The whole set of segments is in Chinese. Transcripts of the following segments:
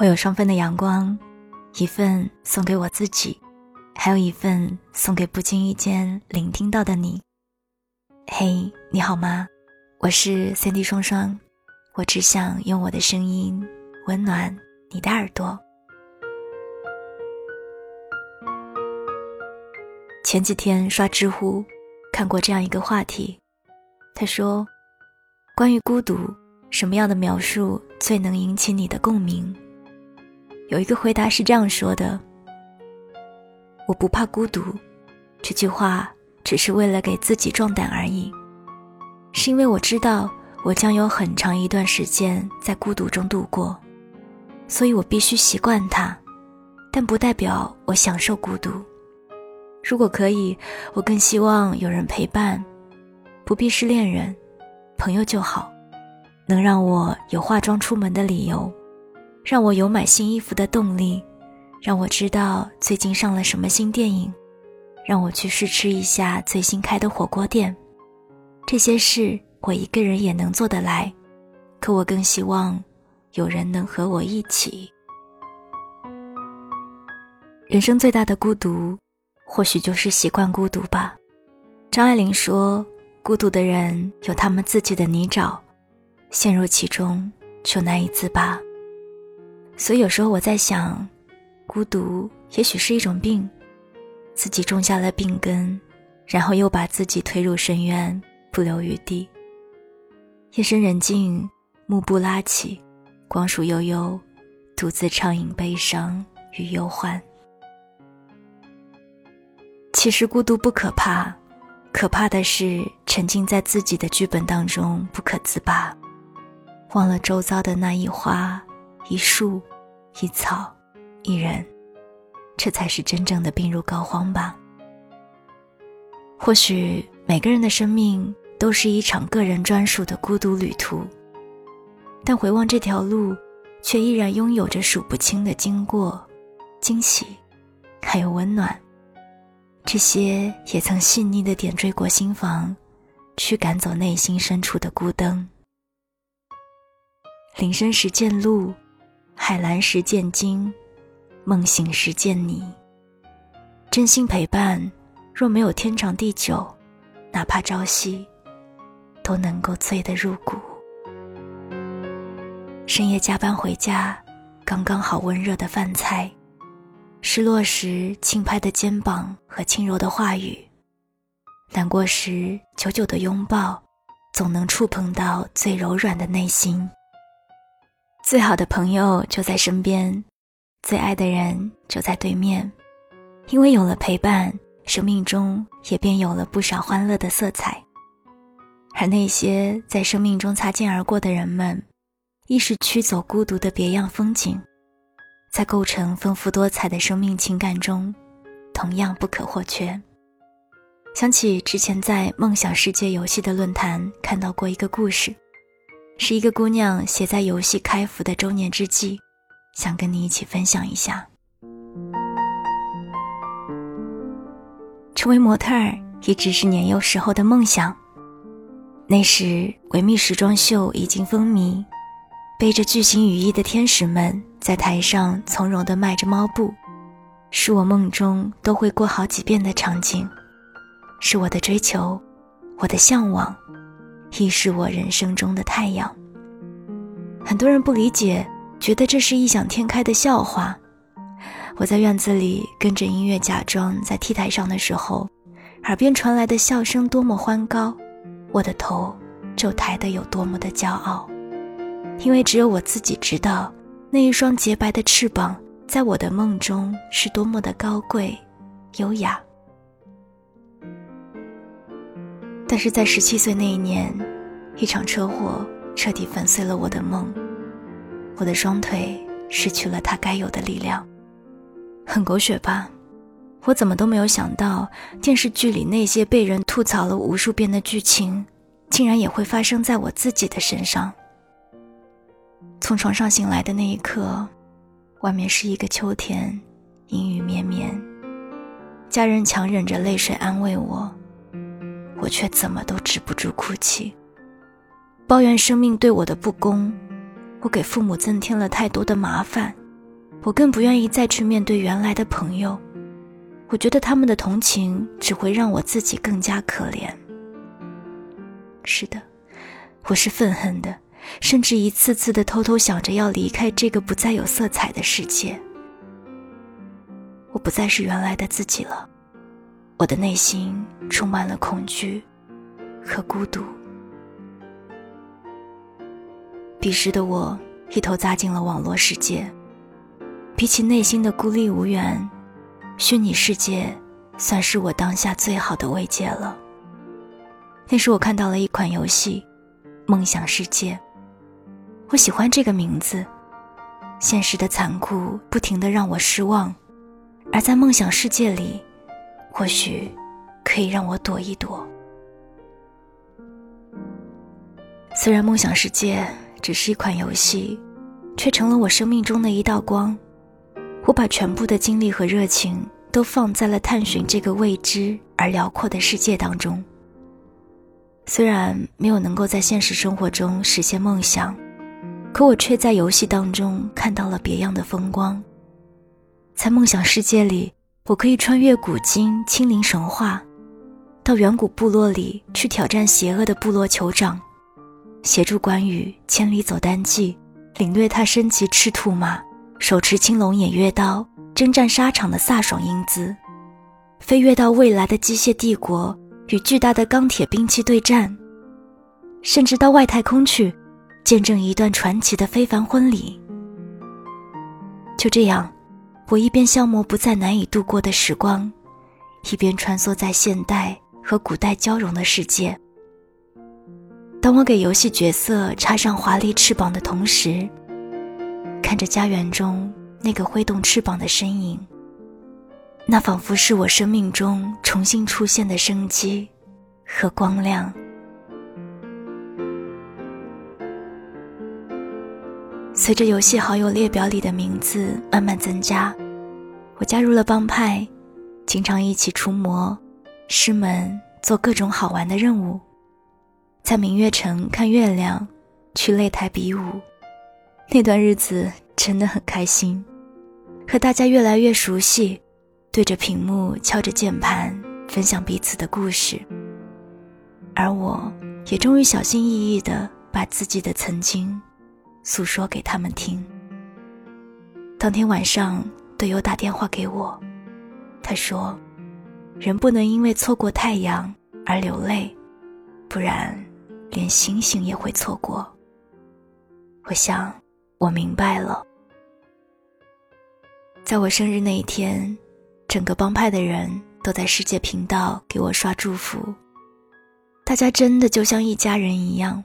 我有双份的阳光，一份送给我自己，还有一份送给不经意间聆听到的你。嘿，你好吗？我是三 D 双双，我只想用我的声音温暖你的耳朵。前几天刷知乎，看过这样一个话题，他说：“关于孤独，什么样的描述最能引起你的共鸣？”有一个回答是这样说的：“我不怕孤独。”这句话只是为了给自己壮胆而已，是因为我知道我将有很长一段时间在孤独中度过，所以我必须习惯它，但不代表我享受孤独。如果可以，我更希望有人陪伴，不必是恋人，朋友就好，能让我有化妆出门的理由。让我有买新衣服的动力，让我知道最近上了什么新电影，让我去试吃一下最新开的火锅店。这些事我一个人也能做得来，可我更希望有人能和我一起。人生最大的孤独，或许就是习惯孤独吧。张爱玲说：“孤独的人有他们自己的泥沼，陷入其中就难以自拔。”所以有时候我在想，孤独也许是一种病，自己种下了病根，然后又把自己推入深渊，不留余地。夜深人静，幕布拉起，光束悠悠，独自畅饮悲伤与忧患。其实孤独不可怕，可怕的是沉浸在自己的剧本当中不可自拔，忘了周遭的那一花一树。一草，一人，这才是真正的病入膏肓吧。或许每个人的生命都是一场个人专属的孤独旅途，但回望这条路，却依然拥有着数不清的经过、惊喜，还有温暖。这些也曾细腻的点缀过心房，去赶走内心深处的孤灯。林深时见鹿。海蓝时见鲸，梦醒时见你。真心陪伴，若没有天长地久，哪怕朝夕，都能够醉得入骨。深夜加班回家，刚刚好温热的饭菜，失落时轻拍的肩膀和轻柔的话语，难过时久久的拥抱，总能触碰到最柔软的内心。最好的朋友就在身边，最爱的人就在对面，因为有了陪伴，生命中也便有了不少欢乐的色彩。而那些在生命中擦肩而过的人们，亦是驱走孤独的别样风景，在构成丰富多彩的生命情感中，同样不可或缺。想起之前在梦想世界游戏的论坛看到过一个故事。是一个姑娘写在游戏开服的周年之际，想跟你一起分享一下。成为模特儿一直是年幼时候的梦想。那时维密时装秀已经风靡，背着巨型雨衣的天使们在台上从容地迈着猫步，是我梦中都会过好几遍的场景，是我的追求，我的向往。亦是我人生中的太阳。很多人不理解，觉得这是异想天开的笑话。我在院子里跟着音乐假装在 T 台上的时候，耳边传来的笑声多么欢高，我的头就抬得有多么的骄傲，因为只有我自己知道，那一双洁白的翅膀在我的梦中是多么的高贵、优雅。但是在十七岁那一年，一场车祸彻底粉碎了我的梦，我的双腿失去了它该有的力量。很狗血吧？我怎么都没有想到，电视剧里那些被人吐槽了无数遍的剧情，竟然也会发生在我自己的身上。从床上醒来的那一刻，外面是一个秋天，阴雨绵绵，家人强忍着泪水安慰我。我却怎么都止不住哭泣，抱怨生命对我的不公，我给父母增添了太多的麻烦，我更不愿意再去面对原来的朋友。我觉得他们的同情只会让我自己更加可怜。是的，我是愤恨的，甚至一次次的偷偷想着要离开这个不再有色彩的世界。我不再是原来的自己了，我的内心充满了恐惧和孤独。彼时的我一头扎进了网络世界，比起内心的孤立无援。虚拟世界，算是我当下最好的慰藉了。那时我看到了一款游戏，《梦想世界》。我喜欢这个名字，现实的残酷不停的让我失望，而在梦想世界里，或许可以让我躲一躲。虽然梦想世界只是一款游戏，却成了我生命中的一道光。我把全部的精力和热情都放在了探寻这个未知而辽阔的世界当中。虽然没有能够在现实生活中实现梦想，可我却在游戏当中看到了别样的风光。在梦想世界里，我可以穿越古今、亲临神话，到远古部落里去挑战邪恶的部落酋长，协助关羽千里走单骑，领略他身骑赤兔马。手持青龙偃月刀征战沙场的飒爽英姿，飞跃到未来的机械帝国与巨大的钢铁兵器对战，甚至到外太空去见证一段传奇的非凡婚礼。就这样，我一边消磨不再难以度过的时光，一边穿梭在现代和古代交融的世界。当我给游戏角色插上华丽翅膀的同时，看着家园中那个挥动翅膀的身影，那仿佛是我生命中重新出现的生机和光亮。随着游戏好友列表里的名字慢慢增加，我加入了帮派，经常一起除魔、师门，做各种好玩的任务，在明月城看月亮，去擂台比武。那段日子真的很开心，和大家越来越熟悉，对着屏幕敲着键盘，分享彼此的故事。而我也终于小心翼翼地把自己的曾经诉说给他们听。当天晚上，队友打电话给我，他说：“人不能因为错过太阳而流泪，不然连星星也会错过。”我想。我明白了，在我生日那一天，整个帮派的人都在世界频道给我刷祝福。大家真的就像一家人一样，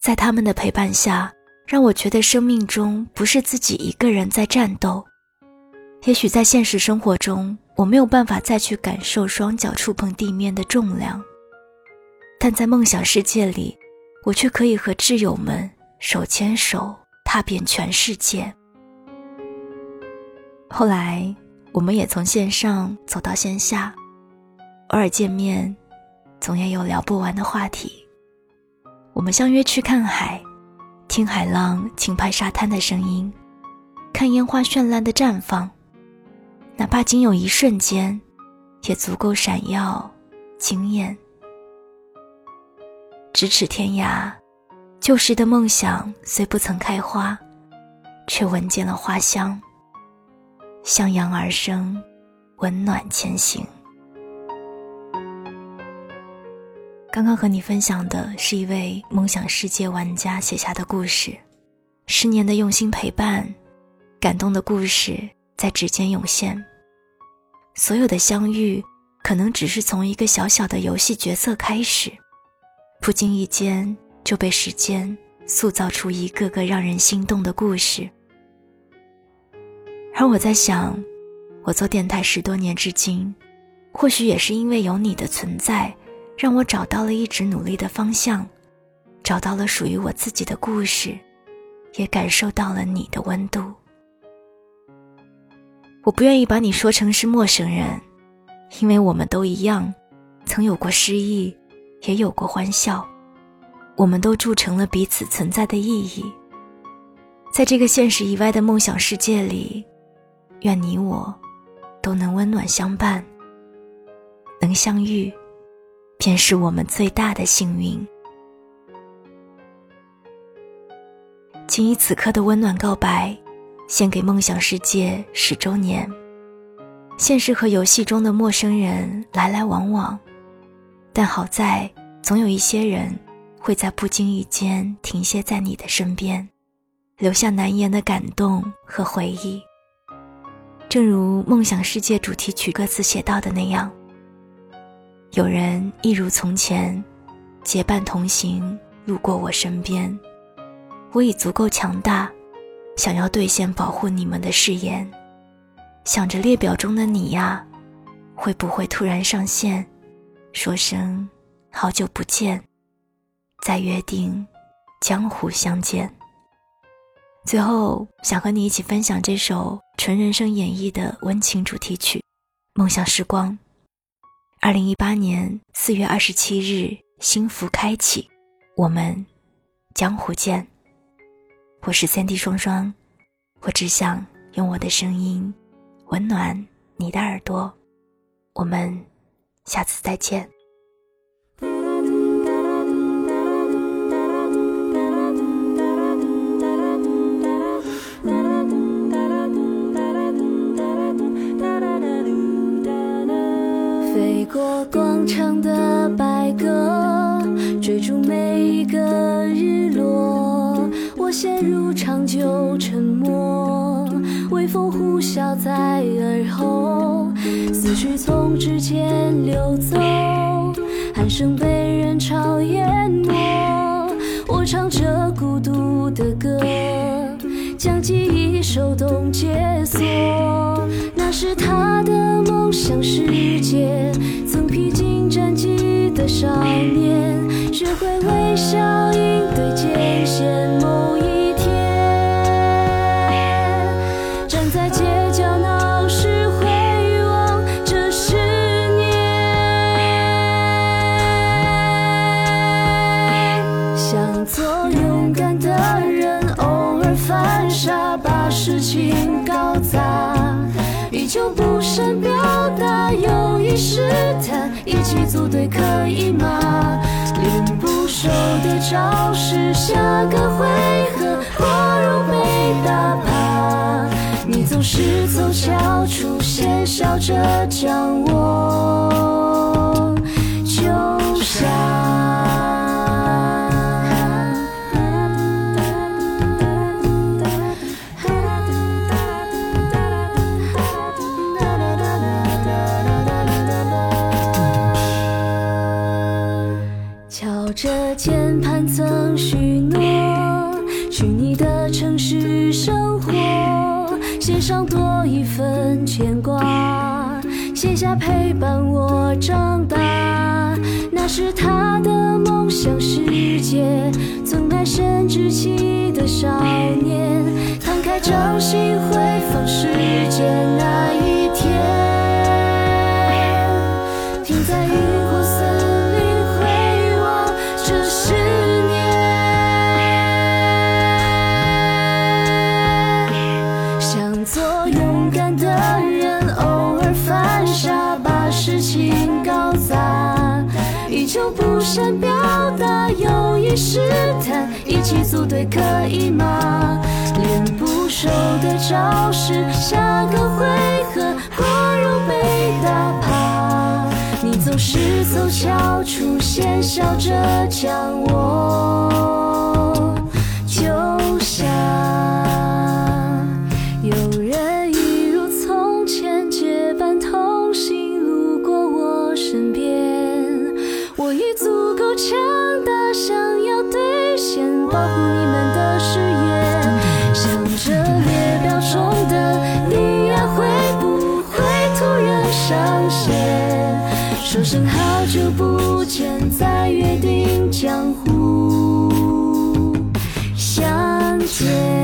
在他们的陪伴下，让我觉得生命中不是自己一个人在战斗。也许在现实生活中，我没有办法再去感受双脚触碰地面的重量，但在梦想世界里，我却可以和挚友们手牵手。踏遍全世界。后来，我们也从线上走到线下，偶尔见面，总也有聊不完的话题。我们相约去看海，听海浪轻拍沙滩的声音，看烟花绚烂的绽放，哪怕仅有一瞬间，也足够闪耀、惊艳。咫尺天涯。旧时的梦想虽不曾开花，却闻见了花香。向阳而生，温暖前行。刚刚和你分享的是一位梦想世界玩家写下的故事，十年的用心陪伴，感动的故事在指尖涌现。所有的相遇，可能只是从一个小小的游戏角色开始，不经意间。就被时间塑造出一个个让人心动的故事。而我在想，我做电台十多年至今，或许也是因为有你的存在，让我找到了一直努力的方向，找到了属于我自己的故事，也感受到了你的温度。我不愿意把你说成是陌生人，因为我们都一样，曾有过失意，也有过欢笑。我们都铸成了彼此存在的意义。在这个现实以外的梦想世界里，愿你我都能温暖相伴，能相遇，便是我们最大的幸运。请以此刻的温暖告白，献给梦想世界十周年。现实和游戏中的陌生人来来往往，但好在总有一些人会在不经意间停歇在你的身边。留下难言的感动和回忆。正如《梦想世界》主题曲歌词写到的那样：“有人一如从前，结伴同行，路过我身边。我已足够强大，想要兑现保护你们的誓言。想着列表中的你呀，会不会突然上线，说声好久不见，再约定江湖相见。”最后，想和你一起分享这首纯人声演绎的温情主题曲《梦想时光》。二零一八年四月二十七日，幸福开启，我们江湖见。我是三 D 双双，我只想用我的声音温暖你的耳朵。我们下次再见。飞过广场的白鸽，追逐每一个日落。我陷入长久沉默，微风呼啸在耳后，思绪从指尖流走，鼾声被人潮淹没。我唱着孤独的歌，将记忆手动解锁。那是他的梦想世界。少年学会微笑应对艰险，某一天站在街角闹市回望这十年，想做勇敢的人，偶尔犯傻，把事情搞砸，起组队可以吗？练不熟的招式，下个回合花容被打怕。你总是凑巧出现，笑着将我起的少年，摊开掌心试探，一起组队可以吗？练不熟的招式，下个回合花容被打趴。你总是凑巧出现，笑着将我救下。有人一如从前结伴同行，路过我身边。我已足够强，想要兑现保护你们的誓言。想着列表中的你呀，会不会突然上线？说声好久不见，再约定江湖相见。